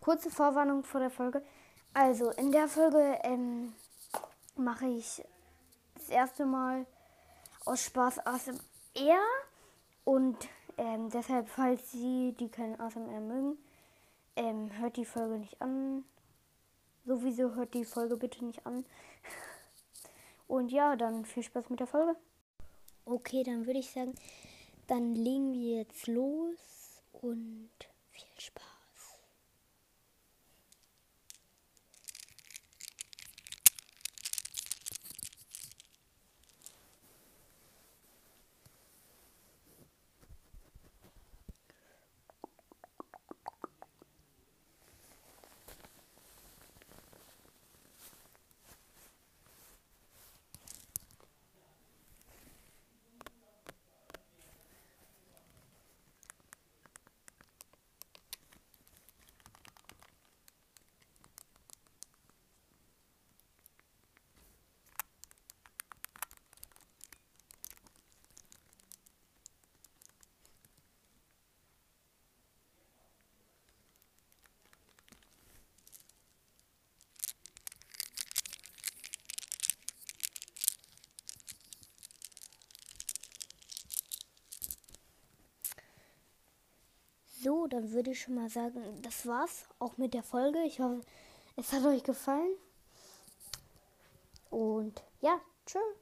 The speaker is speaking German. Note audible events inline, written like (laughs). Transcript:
kurze Vorwarnung vor der Folge. Also, in der Folge ähm, mache ich das erste Mal aus Spaß ASMR. Und ähm, deshalb, falls Sie, die keinen ASMR mögen, ähm, hört die Folge nicht an. Sowieso hört die Folge bitte nicht an. (laughs) Und ja, dann viel Spaß mit der Folge. Okay, dann würde ich sagen, dann legen wir jetzt los und viel Spaß. Dann würde ich schon mal sagen, das war's auch mit der Folge. Ich hoffe, es hat euch gefallen. Und ja, tschüss.